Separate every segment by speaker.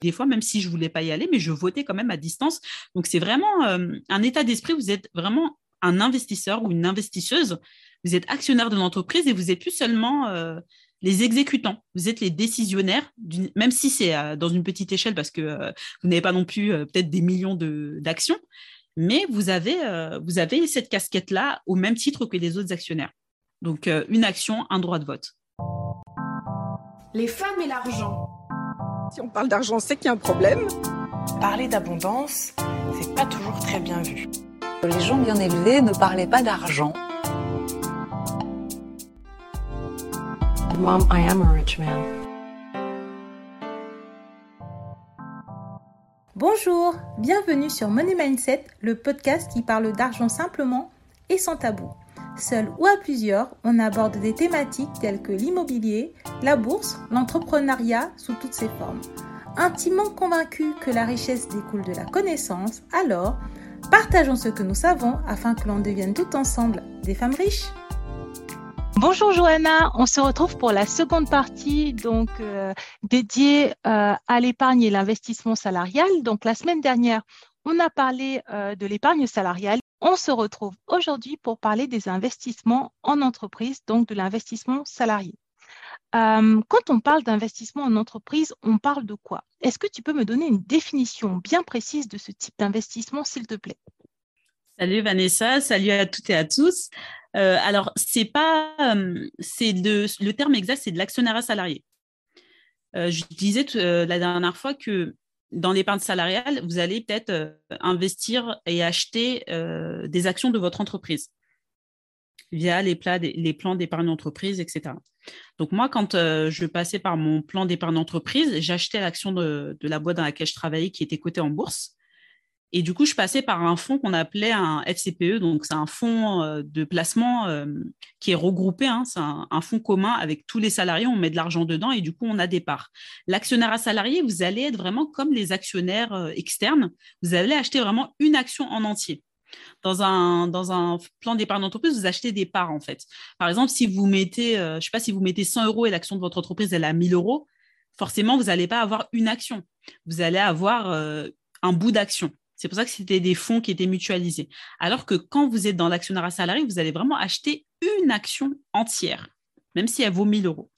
Speaker 1: des fois, même si je voulais pas y aller, mais je votais quand même à distance. Donc, c'est vraiment euh, un état d'esprit. Vous êtes vraiment un investisseur ou une investisseuse. Vous êtes actionnaire de l'entreprise et vous n'êtes plus seulement euh, les exécutants. Vous êtes les décisionnaires, même si c'est euh, dans une petite échelle parce que vous n'avez pas non plus peut-être des millions d'actions, mais vous avez, vous avez cette casquette-là au même titre que les autres actionnaires. Donc, une action, un droit de vote.
Speaker 2: Les femmes et l'argent.
Speaker 3: Si on parle d'argent, c'est qu'il y a un problème.
Speaker 2: Parler d'abondance, c'est pas toujours très bien vu.
Speaker 4: Les gens bien élevés ne parlaient pas d'argent.
Speaker 2: Mom, I am a rich man.
Speaker 5: Bonjour, bienvenue sur Money Mindset, le podcast qui parle d'argent simplement et sans tabou. Seul ou à plusieurs, on aborde des thématiques telles que l'immobilier, la bourse, l'entrepreneuriat sous toutes ses formes. Intimement convaincu que la richesse découle de la connaissance, alors partageons ce que nous savons afin que l'on devienne tout ensemble des femmes riches.
Speaker 6: Bonjour Johanna, on se retrouve pour la seconde partie donc euh, dédiée euh, à l'épargne et l'investissement salarial. Donc la semaine dernière, on a parlé euh, de l'épargne salariale on se retrouve aujourd'hui pour parler des investissements en entreprise, donc de l'investissement salarié. Euh, quand on parle d'investissement en entreprise, on parle de quoi? Est-ce que tu peux me donner une définition bien précise de ce type d'investissement, s'il te plaît?
Speaker 1: Salut Vanessa, salut à toutes et à tous. Euh, alors, c'est pas, euh, c'est le terme exact, c'est de l'actionnariat salarié. je disais la dernière fois que dans l'épargne salariale, vous allez peut-être euh, investir et acheter euh, des actions de votre entreprise via les, plans d'épargne d'entreprise, etc. Donc moi, quand euh, je passais par mon plan d'épargne d'entreprise, j'achetais l'action de, la boîte dans laquelle je travaillais qui était cotée en bourse. Et du coup, je passais par un fonds qu'on appelait un FCPE, donc c'est un fonds euh, de placement euh, qui est regroupé, hein, c'est un, fonds commun avec tous les salariés, on met de l'argent dedans et du coup, on a des parts. L'actionnaire à salarié, vous allez être vraiment comme les actionnaires euh, externes, vous allez acheter vraiment une action en entier. Dans un, dans un plan d'épargne d'entreprise, vous achetez des parts en fait. Par exemple, si vous mettez, je ne sais pas si vous mettez 100 euros et l'action de votre entreprise, elle a 1000 euros, forcément, vous n'allez pas avoir une action. Vous allez avoir un bout d'action. C'est pour ça que c'était des fonds qui étaient mutualisés. Alors que quand vous êtes dans l'actionnariat salarié, vous allez vraiment acheter une action entière, même si elle vaut 1000 euros.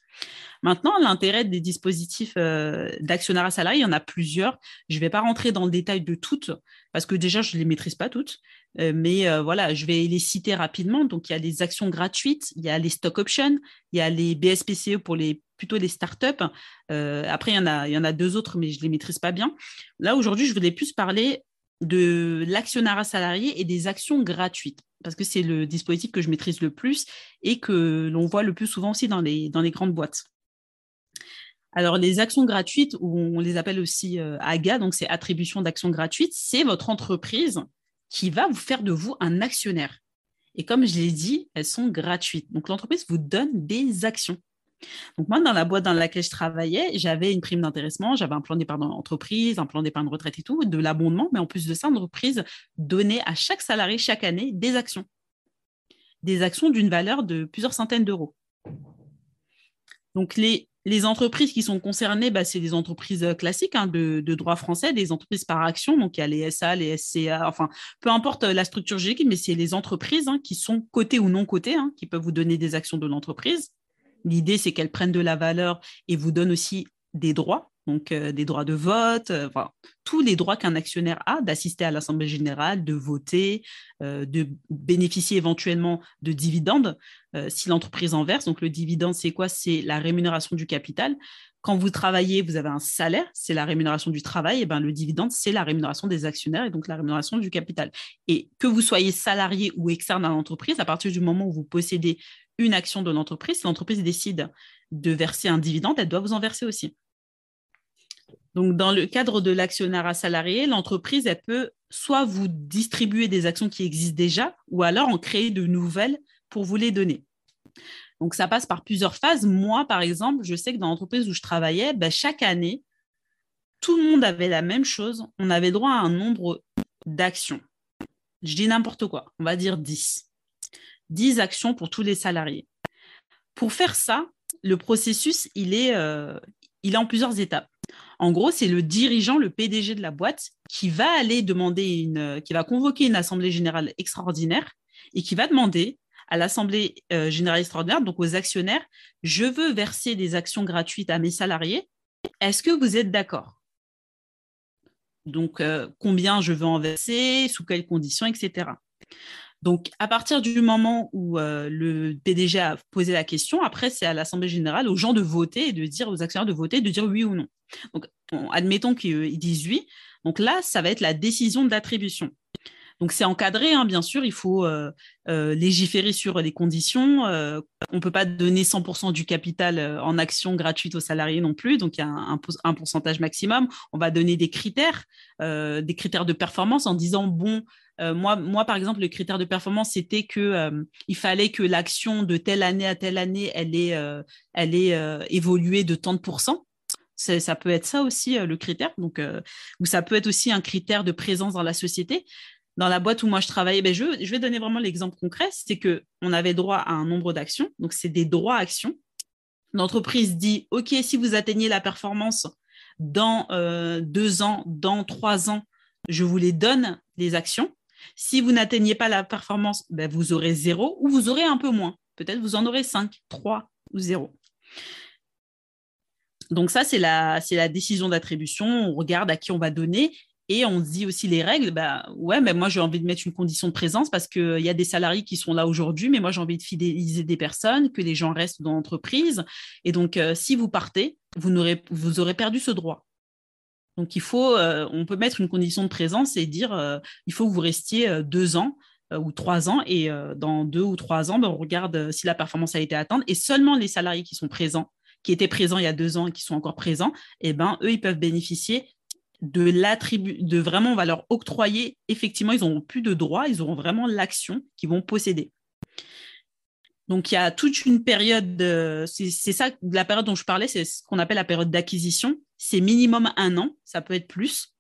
Speaker 1: Maintenant, l'intérêt des dispositifs euh, d'actionnariat salarié, il y en a plusieurs. Je ne vais pas rentrer dans le détail de toutes, parce que déjà, je ne les maîtrise pas toutes. Euh, mais euh, voilà, je vais les citer rapidement. Donc, il y a les actions gratuites, il y a les stock options, il y a les BSPCE pour les plutôt les startups. après, il y, en a, il y en a deux autres, mais je ne les maîtrise pas bien. Là, aujourd'hui, je voulais plus parler de l'actionnariat salarié et des actions gratuites, parce que c'est le dispositif que je maîtrise le plus et que l'on voit le plus souvent aussi dans les, dans les grandes boîtes. Alors, les actions gratuites, on les appelle aussi euh, AGA, donc c'est attribution d'actions gratuites, c'est votre entreprise qui va vous faire de vous un actionnaire. Et comme je l'ai dit, elles sont gratuites. Donc, l'entreprise vous donne des actions. Donc moi, dans la boîte dans laquelle je travaillais, j'avais une prime d'intéressement, j'avais un plan d'épargne d'entreprise, un plan d'épargne retraite et tout, de l'abondement, mais en plus de ça, l'entreprise donnait à chaque salarié chaque année des actions. Des actions d'une valeur de plusieurs centaines d'euros. Donc les, les entreprises qui sont concernées, bah, c'est des entreprises euh, classiques hein, de, droit français, des entreprises par action. Donc, il y a les SA, les SCA, enfin, peu importe euh, la structure juridique, mais c'est les entreprises hein, qui sont cotées ou non cotées, hein, qui peuvent vous donner des actions de l'entreprise. L'idée, c'est qu'elles prennent de la valeur et vous donnent aussi des droits, donc euh, des droits de vote, euh, tous les droits qu'un actionnaire a d'assister à l'Assemblée générale, de voter, euh, de bénéficier éventuellement de dividendes si l'entreprise en verse. Donc le dividende, c'est quoi? C'est la rémunération du capital. Quand vous travaillez, vous avez un salaire, c'est la rémunération du travail, et ben le dividende, c'est la rémunération des actionnaires et donc la rémunération du capital. Et que vous soyez salarié ou externe à l'entreprise, à partir du moment où vous possédez une action de l'entreprise, si l'entreprise décide de verser un dividende, elle doit vous en verser aussi. Donc, dans le cadre de l'actionnariat salarié, l'entreprise, elle peut soit vous distribuer des actions qui existent déjà, ou alors en créer de nouvelles pour vous les donner. Donc, ça passe par plusieurs phases. Moi, par exemple, je sais que dans l'entreprise où je travaillais, ben, chaque année, tout le monde avait la même chose. On avait droit à un nombre d'actions. Je dis n'importe quoi, on va dire 10. 10 actions pour tous les salariés. Pour faire ça, le processus, il est, euh, en plusieurs étapes. En gros, c'est le dirigeant, le PDG de la boîte, qui va aller demander une, qui va convoquer une assemblée générale extraordinaire et qui va demander à l'assemblée euh, générale extraordinaire, donc aux actionnaires, je veux verser des actions gratuites à mes salariés. Est-ce que vous êtes d'accord? Donc, euh, combien je veux en verser, sous quelles conditions, etc. Donc, à partir du moment où euh, le PDG a posé la question, après, c'est à l'Assemblée générale, aux gens de voter et de dire aux actionnaires de voter, de dire oui ou non. Donc, admettons qu'ils disent oui. Donc là, ça va être la décision d'attribution. Donc c'est encadré, hein, bien sûr, il faut euh, euh, légiférer sur les conditions. on ne peut pas donner 100% du capital en action gratuite aux salariés non plus, donc il y a un pourcentage maximum. On va donner des critères, des critères de performance en disant, bon, euh, moi, par exemple, le critère de performance, c'était que euh, il fallait que l'action de telle année à telle année, elle ait, euh, ait évolué de tant de pourcents. Ça peut être ça aussi le critère. Donc, ou ça peut être aussi un critère de présence dans la société. Dans la boîte où moi je travaillais, ben je, je vais donner vraiment l'exemple concret, c'est que on avait droit à un nombre d'actions. Donc, c'est des droits actions. L'entreprise dit, OK, si vous atteignez la performance dans deux ans, dans trois ans, je vous les donne, les actions. Si vous n'atteignez pas la performance, ben, vous aurez zéro ou vous aurez un peu moins. Peut-être vous en aurez 5, 3 ou 0. Donc ça, c'est la, la décision d'attribution. On regarde à qui on va donner et on dit aussi les règles. Bah, ouais, mais moi, j'ai envie de mettre une condition de présence parce qu'il y a des salariés qui sont là aujourd'hui, mais moi, j'ai envie de fidéliser des personnes, que les gens restent dans l'entreprise. Et donc, euh, si vous partez, vous aurez perdu ce droit. Donc, euh, on peut mettre une condition de présence et dire, euh, il faut que vous restiez euh, deux ans ou trois ans, et dans deux ou trois ans, ben, on regarde si la performance a été atteinte, et seulement les salariés qui sont présents, qui étaient présents il y a deux ans et qui sont encore présents, eh ben, eux, ils peuvent bénéficier de l'attribut, de vraiment, on va leur octroyer, effectivement, ils n'auront plus de droits, ils auront vraiment l'action qu'ils vont posséder. Donc, il y a toute une période, c'est ça, la période dont je parlais, c'est ce qu'on appelle la période d'acquisition. C'est minimum un an, ça peut être plus.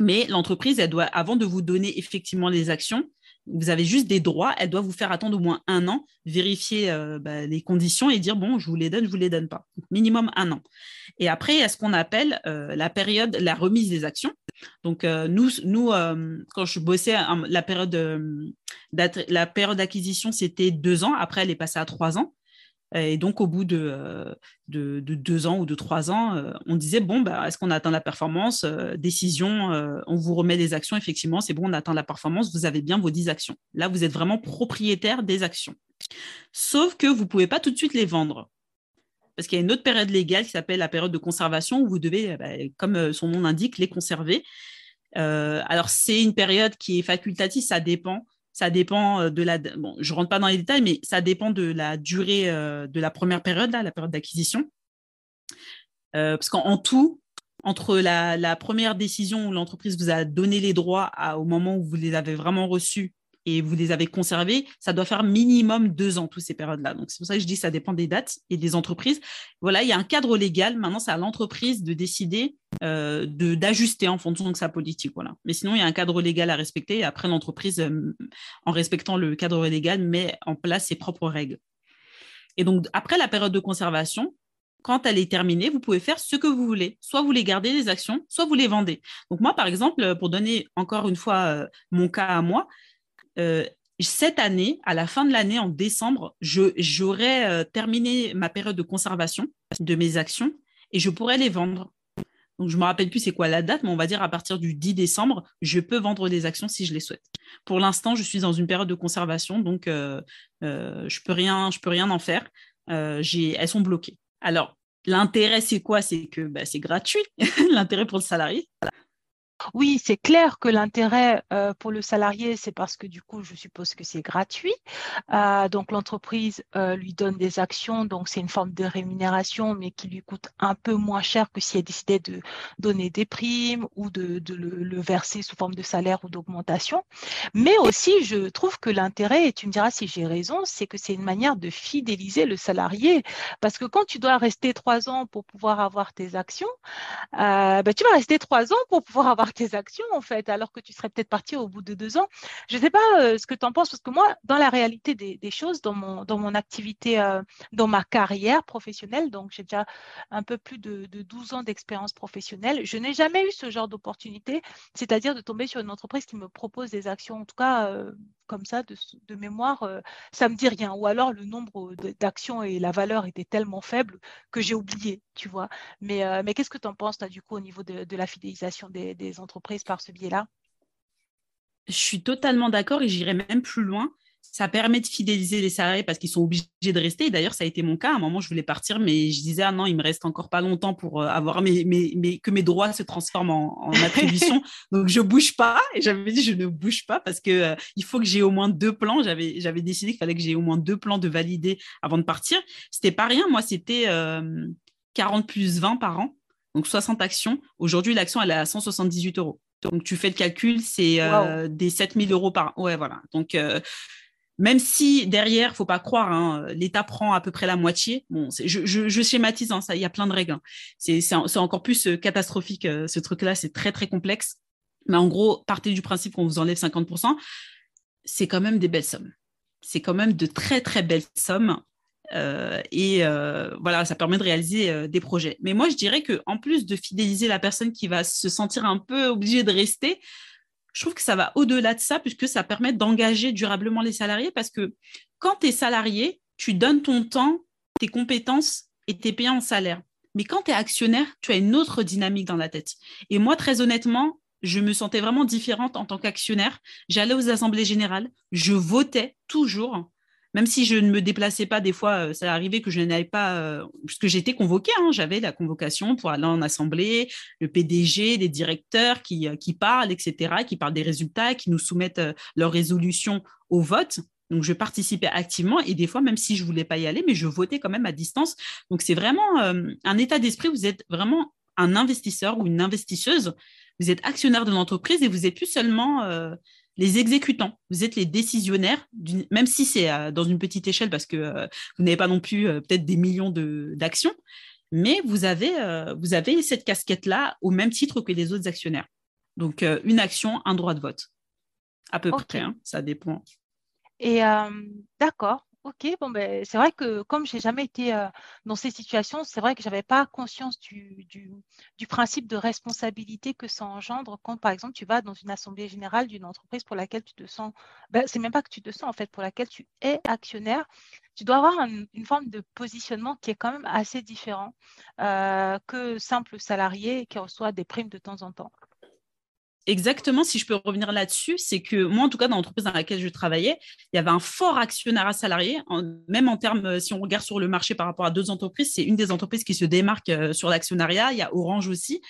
Speaker 1: Mais l'entreprise, elle doit, avant de vous donner effectivement les actions, vous avez juste des droits, elle doit vous faire attendre au moins un an, vérifier euh, bah, les conditions et dire bon, je vous les donne, je vous les donne pas. minimum un an. Et après, il y a ce qu'on appelle euh, la période, la remise des actions. Donc euh, nous, quand je bossais, la période, la période d'acquisition, c'était deux ans. Après, elle est passée à trois ans. Et donc, au bout de, euh, de, deux ans ou de trois ans, euh, on disait, bon, bah, est-ce qu'on a atteint la performance? Euh, Décision, on vous remet des actions, effectivement, c'est bon, on a atteint la performance, vous avez bien vos dix actions. Là, vous êtes vraiment propriétaire des actions. Sauf que vous ne pouvez pas tout de suite les vendre. Parce qu'il y a une autre période légale qui s'appelle la période de conservation où vous devez, bah, comme son nom l'indique, les conserver. alors, c'est une période qui est facultative, ça dépend. Ça dépend euh, de la. Bon, je rentre pas dans les détails, mais ça dépend de la durée euh, de la première période, là, la période d'acquisition. Euh, parce qu'en tout, entre la, première décision où l'entreprise vous a donné les droits au moment où vous les avez vraiment reçus et vous les avez conservés, ça doit faire minimum deux ans, toutes ces périodes-là. Donc, c'est pour ça que je dis que ça dépend des dates et des entreprises. Voilà, il y a un cadre légal. Maintenant, c'est à l'entreprise de décider euh, d'ajuster en fonction de sa politique. Voilà. Mais sinon, il y a un cadre légal à respecter. Après, l'entreprise, euh, en respectant le cadre légal, met en place ses propres règles. Et donc, après la période de conservation, quand elle est terminée, vous pouvez faire ce que vous voulez. Soit vous les gardez, les actions, soit vous les vendez. Donc moi, par exemple, pour donner encore une fois euh, mon cas à moi, euh, cette année, à la fin de l'année, en décembre, j'aurais euh, terminé ma période de conservation de mes actions et je pourrais les vendre. Donc, je ne me rappelle plus c'est quoi la date, mais on va dire à partir du 10 décembre, je peux vendre des actions si je les souhaite. Pour l'instant, je suis dans une période de conservation, donc euh, je ne peux, rien, peux rien en faire. elles sont bloquées. Alors, l'intérêt, c'est quoi? C'est que bah, c'est gratuit, l'intérêt pour le salarié.
Speaker 6: Oui, c'est clair que l'intérêt euh, pour le salarié, c'est parce que du coup, je suppose que c'est gratuit. Euh, donc, l'entreprise euh, lui donne des actions, donc c'est une forme de rémunération, mais qui lui coûte un peu moins cher que si elle décidait de donner des primes ou de, le, verser sous forme de salaire ou d'augmentation. Mais aussi, je trouve que l'intérêt, et tu me diras si j'ai raison, c'est que c'est une manière de fidéliser le salarié. Parce que quand tu dois rester trois ans pour pouvoir avoir tes actions, ben, tu vas rester trois ans pour pouvoir avoir tes actions, en fait, alors que tu serais peut-être parti au bout de deux ans. Je ne sais pas euh, ce que tu en penses, parce que moi, dans la réalité des, choses, dans mon, activité, euh, dans ma carrière professionnelle, donc j'ai déjà un peu plus de, de 12 ans d'expérience professionnelle, je n'ai jamais eu ce genre d'opportunité, c'est-à-dire de tomber sur une entreprise qui me propose des actions, en tout cas, euh, comme ça, de, mémoire, ça ne me dit rien. Ou alors le nombre d'actions et la valeur étaient tellement faibles que j'ai oublié, tu vois. Mais, mais qu'est-ce que tu en penses, as, du coup, au niveau de, la fidélisation des, des entreprises par ce biais-là?
Speaker 1: Je suis totalement d'accord et j'irai même plus loin ça permet de fidéliser les salariés parce qu'ils sont obligés de rester. D'ailleurs, ça a été mon cas. À un moment, je voulais partir, mais je disais, ah non, il me reste encore pas longtemps pour euh, avoir mes, mes, que mes droits se transforment en, attribution. Donc, je bouge pas. Et j'avais dit, je ne bouge pas parce que euh, il faut que j'ai au moins deux plans. J'avais, j'avais décidé qu'il fallait que j'ai au moins deux plans de valider avant de partir. C'était pas rien. Moi, c'était 40 euh, plus 20 par an. Donc, 60 actions. Aujourd'hui, l'action, elle est à 178 euros. Donc, tu fais le calcul, c'est des 7000 euros par an. Ouais, voilà. Donc, même si derrière, faut pas croire, hein, l'État prend à peu près la moitié. Je, schématise, hein, il y a plein de règles. Hein. C'est encore plus euh, catastrophique euh, ce truc-là, c'est très très complexe. Mais en gros, partez du principe qu'on vous enlève 50%, c'est quand même des belles sommes. C'est quand même de très très belles sommes. Euh, et voilà, ça permet de réaliser des projets. Mais moi, je dirais que en plus de fidéliser la personne qui va se sentir un peu obligée de rester, je trouve que ça va au-delà de ça, puisque ça permet d'engager durablement les salariés, parce que quand tu es salarié, tu donnes ton temps, tes compétences et tu es payé en salaire. Mais quand tu es actionnaire, tu as une autre dynamique dans la tête. Et moi, très honnêtement, je me sentais vraiment différente en tant qu'actionnaire. J'allais aux assemblées générales, je votais toujours même si je ne me déplaçais pas, des fois, euh, ça arrivait que je n'allais pas, euh, puisque j'étais convoquée, hein, j'avais la convocation pour aller en assemblée, le PDG, les directeurs qui, euh, qui parlent, etc., qui parlent des résultats, qui nous soumettent leurs résolutions au vote. Donc, je participais activement et des fois, même si je ne voulais pas y aller, mais je votais quand même à distance. Donc, c'est vraiment un état d'esprit. Vous êtes vraiment un investisseur ou une investisseuse. Vous êtes actionnaire de l'entreprise et vous n'êtes plus seulement les exécutants, vous êtes les décisionnaires, même si c'est euh, dans une petite échelle parce que euh, vous n'avez pas non plus euh, peut-être des millions d'actions, mais vous avez, vous avez cette casquette-là au même titre que les autres actionnaires. Donc, une action, un droit de vote. À peu près, hein, ça dépend.
Speaker 6: Et d'accord. Ok, bon, ben, c'est vrai que comme je n'ai jamais été euh, dans ces situations, c'est vrai que je n'avais pas conscience du, du, principe de responsabilité que ça engendre quand, par exemple, tu vas dans une assemblée générale d'une entreprise pour laquelle tu te sens, ben, c'est même pas que tu te sens, en fait, pour laquelle tu es actionnaire, tu dois avoir une forme de positionnement qui est quand même assez différent euh, que simple salarié qui reçoit des primes de temps en temps
Speaker 1: exactement, si je peux revenir là-dessus, c'est que moi, en tout cas, dans l'entreprise dans laquelle je travaillais, il y avait un fort actionnariat salarié, même en termes, euh, si on regarde sur le marché par rapport à deux entreprises, c'est une des entreprises qui se démarque euh, sur l'actionnariat. Il y a Orange aussi.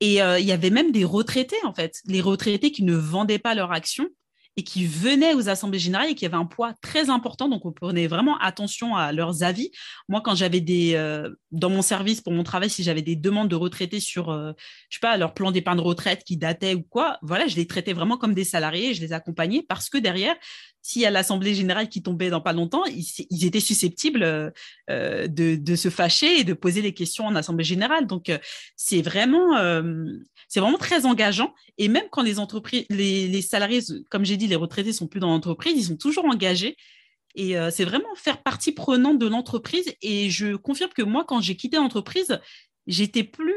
Speaker 1: Et euh, il y avait même des retraités, en fait, les retraités qui ne vendaient pas leurs actions et qui venaient aux assemblées générales et qui avaient un poids très important. Donc, on prenait vraiment attention à leurs avis. Moi, quand j'avais des, euh, dans mon service pour mon travail, si j'avais des demandes de retraités sur, euh, je sais pas, leur plan d'épargne retraite qui datait ou quoi, voilà, je les traitais vraiment comme des salariés et je les accompagnais parce que derrière, s'il y a l'Assemblée générale qui tombait dans pas longtemps, ils, étaient susceptibles euh, de, de, se fâcher et de poser des questions en Assemblée générale. Donc, c'est vraiment, vraiment très engageant. Et même quand les entreprises, les, salariés, comme j'ai dit, les retraités sont plus dans l'entreprise, ils sont toujours engagés. Et euh, c'est vraiment faire partie prenante de l'entreprise. Et je confirme que moi, quand j'ai quitté l'entreprise, j'étais plus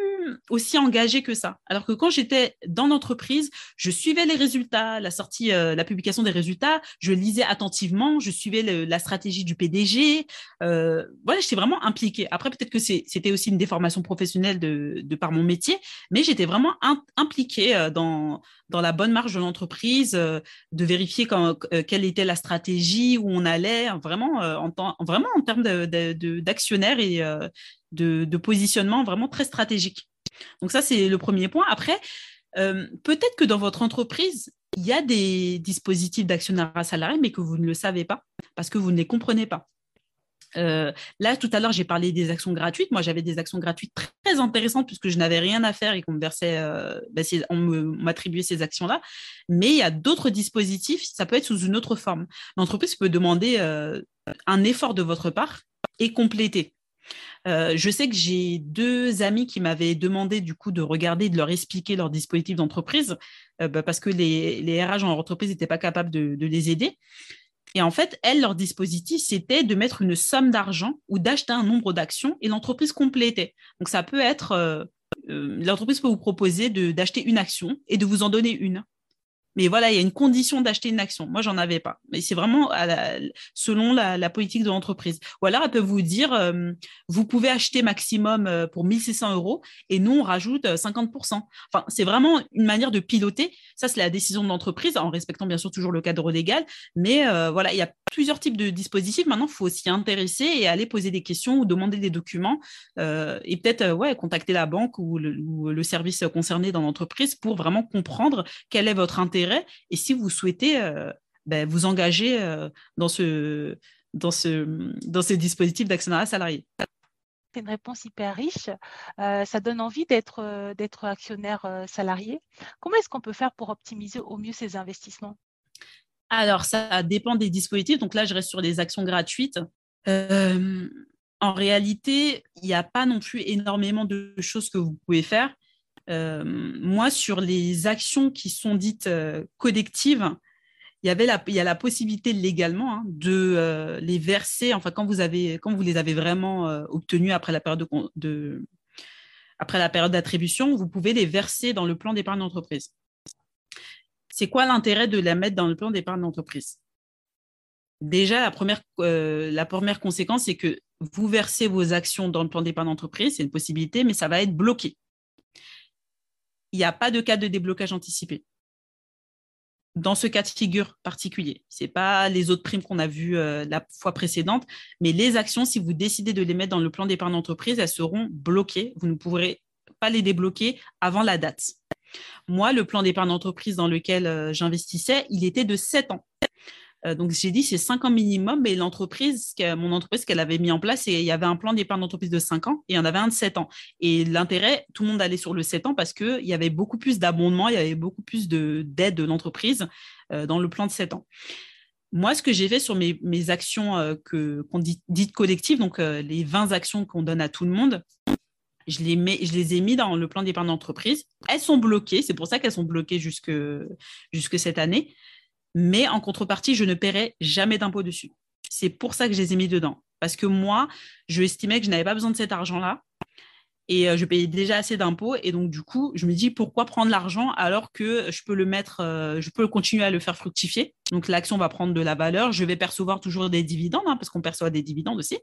Speaker 1: aussi engagée que ça. Alors que quand j'étais dans l'entreprise, je suivais les résultats, la sortie, euh, la publication des résultats, je lisais attentivement, je suivais la stratégie du PDG. Euh, voilà, j'étais vraiment impliquée. Après, peut-être que c'était aussi une déformation professionnelle de, par mon métier, mais j'étais vraiment impliquée euh, dans, la bonne marge de l'entreprise, de vérifier quelle était la stratégie, où on allait, vraiment, en, vraiment en termes d'actionnaire et de, positionnement vraiment très stratégique. Donc ça, c'est le premier point. Après, euh, peut-être que dans votre entreprise, il y a des dispositifs d'actionnariat salarié, mais que vous ne le savez pas parce que vous ne les comprenez pas. Euh, là, tout à l'heure, j'ai parlé des actions gratuites. Moi, j'avais des actions gratuites très intéressantes puisque je n'avais rien à faire et qu'on me versait, euh, ben, on m'attribuait ces actions-là. Mais il y a d'autres dispositifs. Ça peut être sous une autre forme. L'entreprise peut demander un effort de votre part et compléter. Euh, je sais que j'ai deux amis qui m'avaient demandé du coup de regarder, de leur expliquer leur dispositif d'entreprise, euh, bah, parce que les, les, RH en entreprise n'étaient pas capables de, de, les aider. Et en fait, elles, leur dispositif, c'était de mettre une somme d'argent ou d'acheter un nombre d'actions et l'entreprise complétait. Donc ça peut être, euh, l'entreprise peut vous proposer d'acheter une action et de vous en donner une. Mais voilà, il y a une condition d'acheter une action. Moi, j'en avais pas. Mais c'est vraiment selon la, politique de l'entreprise. Ou alors, elle peut vous dire, euh, vous pouvez acheter maximum euh, pour 1600 euros et nous, on rajoute 50%. Euh, enfin, c'est vraiment une manière de piloter. Ça, c'est la décision de l'entreprise en respectant bien sûr toujours le cadre légal. Mais voilà, il y a plusieurs types de dispositifs. Maintenant, il faut s'y intéresser et aller poser des questions ou demander des documents et peut-être ouais, contacter la banque ou le service concerné dans l'entreprise pour vraiment comprendre quel est votre intérêt et si vous souhaitez euh, ben, vous engager euh, dans, ce, dans, ce, dans ce dispositif d'actionnariat salarié.
Speaker 6: C'est une réponse hyper riche. Euh, ça donne envie d'être, d'être actionnaire salarié. Comment est-ce qu'on peut faire pour optimiser au mieux ces investissements?
Speaker 1: Alors, ça dépend des dispositifs. Donc là, je reste sur les actions gratuites. en réalité, il n'y a pas non plus énormément de choses que vous pouvez faire. Euh, moi, sur les actions qui sont dites euh, collectives, il y, a la possibilité légalement hein, de euh, les verser, enfin, quand vous, avez, quand vous les avez vraiment obtenus après la période de, après la période d'attribution, vous pouvez les verser dans le plan d'épargne d'entreprise. C'est quoi l'intérêt de la mettre dans le plan d'épargne d'entreprise? Déjà, la première, la première conséquence, c'est que vous versez vos actions dans le plan d'épargne d'entreprise, c'est une possibilité, mais ça va être bloqué il n'y a pas de cas de déblocage anticipé. Dans ce cas de figure particulier, ce n'est pas les autres primes qu'on a vues euh, la fois précédente, mais les actions, si vous décidez de les mettre dans le plan d'épargne d'entreprise, elles seront bloquées. Vous ne pourrez pas les débloquer avant la date. Moi, le plan d'épargne d'entreprise dans lequel euh, j'investissais, il était de 7 ans. Euh, donc j'ai dit c'est 5 ans minimum, mais l'entreprise, mon entreprise qu'elle avait mis en place, il y avait un plan d'épargne d'entreprise de 5 ans et il y en avait un de 7 ans. Et l'intérêt, tout le monde allait sur le 7 ans parce qu'il y avait beaucoup plus d'abondement, il y avait beaucoup plus d'aide de, l'entreprise euh, dans le plan de 7 ans. Moi, ce que j'ai fait sur mes, actions euh, dites collectives, donc les 20 actions qu'on donne à tout le monde, je les, ai mis dans le plan d'épargne d'entreprise. Elles sont bloquées, c'est pour ça qu'elles sont bloquées jusque cette année mais en contrepartie, je ne paierai jamais d'impôt dessus. C'est pour ça que je les ai mis dedans. Parce que moi, je estimais que je n'avais pas besoin de cet argent-là et euh, je payais déjà assez d'impôts. Et donc, du coup, je me dis pourquoi prendre l'argent alors que je peux le mettre, euh, je peux continuer à le faire fructifier? Donc, l'action va prendre de la valeur. Je vais percevoir toujours des dividendes hein, parce qu'on perçoit des dividendes aussi.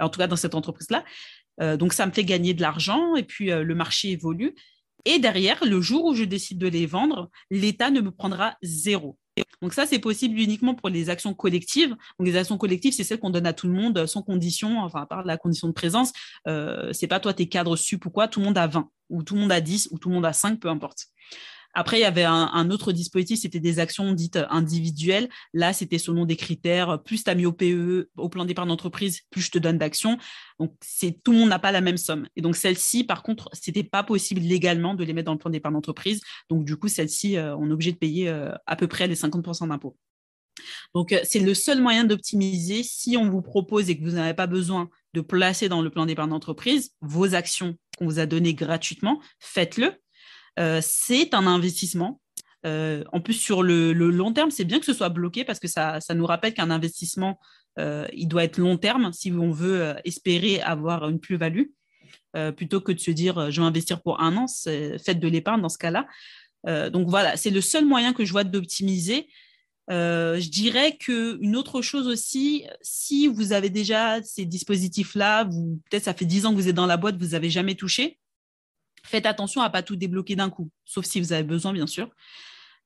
Speaker 1: en tout cas, dans cette entreprise-là. Euh, donc, ça me fait gagner de l'argent et puis le marché évolue. Et derrière, le jour où je décide de les vendre, l'État ne me prendra zéro. Donc ça, c'est possible uniquement pour les actions collectives. Donc les actions collectives, c'est celles qu'on donne à tout le monde sans condition, enfin à part la condition de présence. Euh, c'est pas toi, tes cadres sup ou quoi, tout le monde a 20, ou tout le monde a 10, ou tout le monde a 5, peu importe. Après, il y avait un, autre dispositif, c'était des actions dites individuelles. Là, c'était selon des critères. Plus tu as mis au PE, au plan d'épargne d'entreprise, plus je te donne d'actions. Donc, c'est tout le monde n'a pas la même somme. Et donc, celle-ci, par contre, c'était pas possible légalement de les mettre dans le plan d'épargne d'entreprise. Donc, du coup, celle-ci, euh, on est obligé de payer euh, à peu près les 50% d'impôts. Donc, euh, c'est le seul moyen d'optimiser. Si on vous propose et que vous n'avez pas besoin de placer dans le plan d'épargne d'entreprise vos actions qu'on vous a données gratuitement, faites-le. Euh, c'est un investissement. Euh, en plus, sur le, long terme, c'est bien que ce soit bloqué parce que ça, nous rappelle qu'un investissement, euh, il doit être long terme si on veut espérer avoir une plus-value, plutôt que de se dire je vais investir pour un an, faites de l'épargne dans ce cas-là. donc voilà, c'est le seul moyen que je vois d'optimiser. je dirais qu'une autre chose aussi, si vous avez déjà ces dispositifs-là, peut-être ça fait 10 ans que vous êtes dans la boîte, vous n'avez jamais touché, faites attention à pas tout débloquer d'un coup, sauf si vous avez besoin, bien sûr,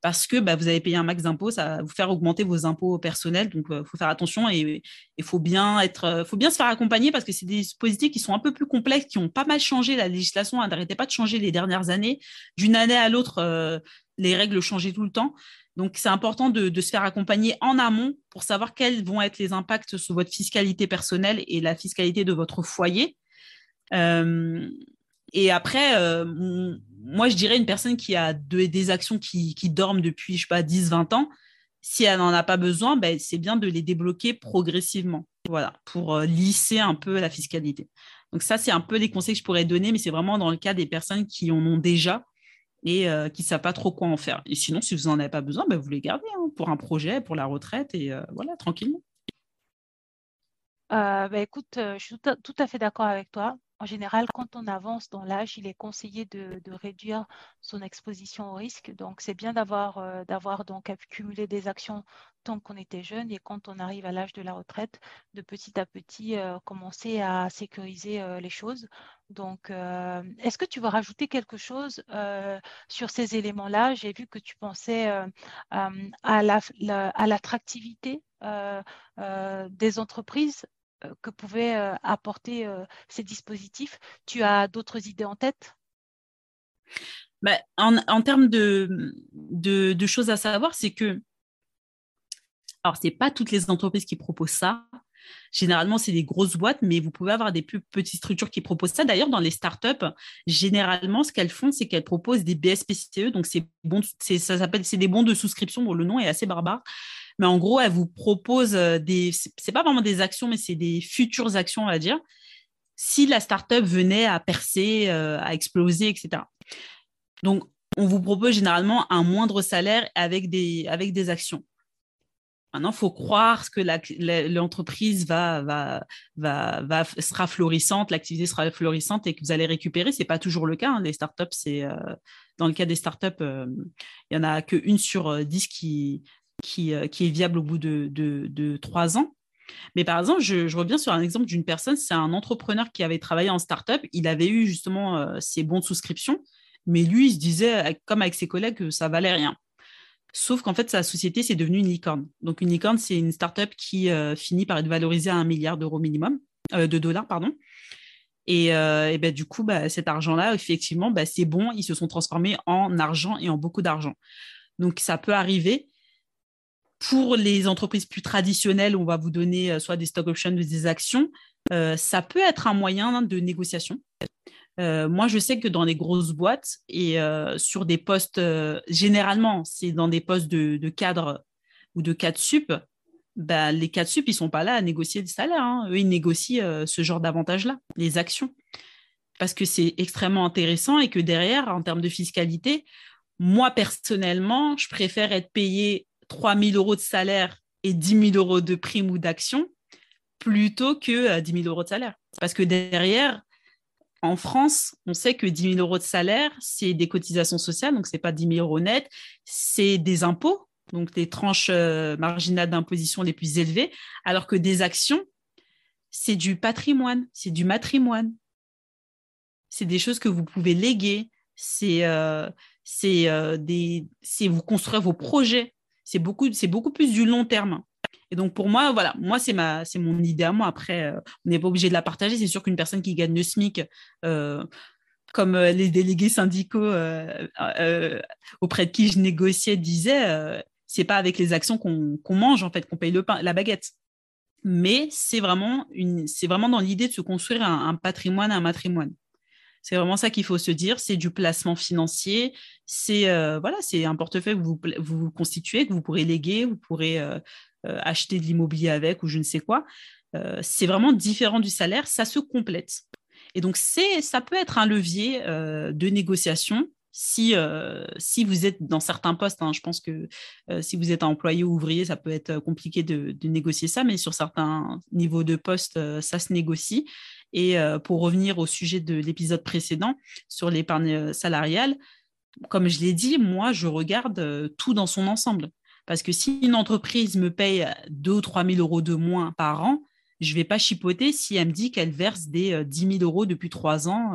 Speaker 1: parce que bah, vous avez payé un max d'impôts, ça va vous faire augmenter vos impôts personnels, donc il euh, faut faire attention et il faut bien euh, faut bien se faire accompagner parce que c'est des dispositifs qui sont un peu plus complexes, qui ont pas mal changé. La législation n'arrêtait pas de changer les dernières années. D'une année à l'autre, euh, les règles changeaient tout le temps. Donc, c'est important de, se faire accompagner en amont pour savoir quels vont être les impacts sur votre fiscalité personnelle et la fiscalité de votre foyer. Et après, euh, moi, je dirais une personne qui a des actions qui, dorment depuis, je sais pas, 10, 20 ans, si elle n'en a pas besoin, ben, c'est bien de les débloquer progressivement, voilà, pour euh, lisser un peu la fiscalité. Donc ça, c'est un peu les conseils que je pourrais donner, mais c'est vraiment dans le cas des personnes qui en ont déjà et euh, qui ne savent pas trop quoi en faire. Et sinon, si vous n'en avez pas besoin, bah, vous les gardez hein, pour un projet, pour la retraite, et voilà, tranquillement.
Speaker 6: Bah, écoute, je suis tout à fait d'accord avec toi. En général, quand on avance dans l'âge, il est conseillé de, réduire son exposition au risque. Donc, c'est bien d'avoir euh, d'avoir donc accumulé des actions tant qu'on était jeune et quand on arrive à l'âge de la retraite, de petit à petit euh, commencer à sécuriser euh, les choses. Donc, est-ce que tu veux rajouter quelque chose sur ces éléments-là? J'ai vu que tu pensais à l'attractivité des entreprises euh, que pouvaient euh, apporter euh, ces dispositifs. Tu as d'autres idées en tête?
Speaker 1: Bah, en, termes de, de, choses à savoir, c'est que, alors, ce n'est pas toutes les entreprises qui proposent ça. Généralement, c'est des grosses boîtes, mais vous pouvez avoir des plus petites structures qui proposent ça. D'ailleurs, dans les startups, généralement, ce qu'elles font, c'est qu'elles proposent des BSPCE. Donc, c'est bon, ça s'appelle, c'est des bons de souscription. Bon, le nom est assez barbare, mais en gros, elle vous propose euh, des, c'est pas vraiment des actions, mais c'est des futures actions, on va dire, si la startup venait à percer, euh, à exploser, etc. Donc, on vous propose généralement un moindre salaire avec des, avec des actions. Maintenant, il faut croire que l'entreprise va, va, va, va, sera florissante, l'activité sera florissante et que vous allez récupérer. Ce n'est pas toujours le cas. Hein. Les startups, euh, dans le cas des startups, il n'y en a qu'une sur dix qui, euh, qui, est viable au bout de, trois ans. Mais par exemple, je, reviens sur un exemple d'une personne, c'est un entrepreneur qui avait travaillé en start-up. Il avait eu justement euh, ses bons de souscription, mais lui, il se disait, comme avec ses collègues, que ça valait rien. Sauf qu'en fait, sa société, c'est devenu une licorne. Donc, une licorne, c'est une start-up qui euh, finit par être valorisée à un milliard d'euros minimum, de dollars, pardon. Et, ben, du coup, bah, cet argent-là, effectivement, bah, c'est bon, ils se sont transformés en argent et en beaucoup d'argent. Donc, ça peut arriver. Pour les entreprises plus traditionnelles, on va vous donner euh, soit des stock options des actions. Euh, ça peut être un moyen de négociation. Euh, moi, je sais que dans les grosses boîtes et sur des postes, généralement, c'est dans des postes de, cadre ou de cadre sup, bah, les cadres sup, ils sont pas là à négocier des salaires. Hein. Eux, ils négocient ce genre d'avantages-là, les actions. Parce que c'est extrêmement intéressant et que derrière, en termes de fiscalité, moi, personnellement, je préfère être payé 3 000 euros de salaire et 10 000 euros de prime ou d'action plutôt que 10 euh, 000 euros de salaire. Parce que derrière, en France, on sait que 10 000 euros de salaire, c'est des cotisations sociales, donc ce n'est pas 10 000 euros net, c'est des impôts, donc des tranches euh, marginales d'imposition les plus élevées, alors que des actions, c'est du patrimoine, c'est du matrimoine. C'est des choses que vous pouvez léguer, c'est euh, vous construire vos projets c'est beaucoup, plus du long terme. Et donc pour moi, voilà, moi c'est ma, c'est mon idée à moi. Après, euh, on n'est pas obligé de la partager. C'est sûr qu'une personne qui gagne le SMIC, euh, comme euh, les délégués syndicaux auprès de qui je négociais disaient, c'est pas avec les actions qu'on, mange en fait, qu'on paye le pain, la baguette. Mais c'est vraiment une, c'est vraiment dans l'idée de se construire un, un patrimoine, un matrimoine. C'est vraiment ça qu'il faut se dire. C'est du placement financier. C'est euh, voilà, c'est un portefeuille que vous, vous constituez, que vous pourrez léguer, vous pourrez euh, euh, acheter de l'immobilier avec ou je ne sais quoi. c'est vraiment différent du salaire. Ça se complète. Et donc c'est, ça peut être un levier de négociation si, si vous êtes dans certains postes, hein, je pense que si vous êtes employé ou ouvrier, ça peut être compliqué de, de négocier ça, mais sur certains niveaux de poste, ça se négocie. Et euh, pour revenir au sujet de l'épisode précédent sur l'épargne euh, salariale, comme je l'ai dit, moi, je regarde euh, tout dans son ensemble. Parce que si une entreprise me paye 2 ou 3 000 euros de moins par an, je ne vais pas chipoter si elle me dit qu'elle verse des 10 000 euros depuis trois ans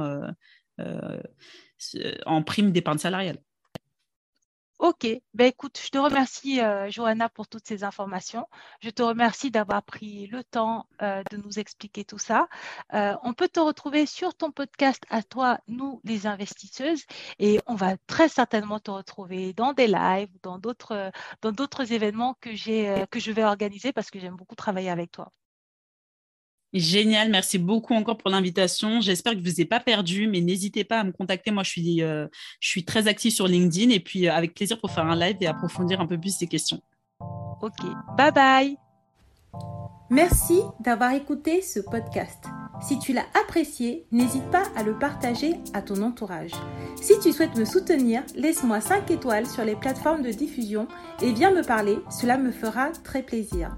Speaker 1: en prime d'épargne salariale.
Speaker 6: Ok, ben écoute, je te remercie euh, Johanna pour toutes ces informations. Je te remercie d'avoir pris le temps euh, de nous expliquer tout ça. Euh, on peut te retrouver sur ton podcast à toi, nous les investisseuses, et on va très certainement te retrouver dans des lives, dans d'autres dans d'autres événements que j'ai que je vais organiser parce que j'aime beaucoup travailler avec toi.
Speaker 1: Génial, merci beaucoup encore pour l'invitation. J'espère que je ne vous ai pas perdu, mais n'hésitez pas à me contacter. Moi, je suis, euh, je suis très active sur LinkedIn et puis euh, avec plaisir pour faire un live et approfondir un peu plus ces questions.
Speaker 6: Ok, bye bye.
Speaker 5: Merci d'avoir écouté ce podcast.
Speaker 6: Si tu l'as apprécié, n'hésite pas à le partager à ton entourage. Si tu souhaites me soutenir, laisse-moi 5 étoiles sur les plateformes de diffusion et viens me parler, cela me fera très plaisir.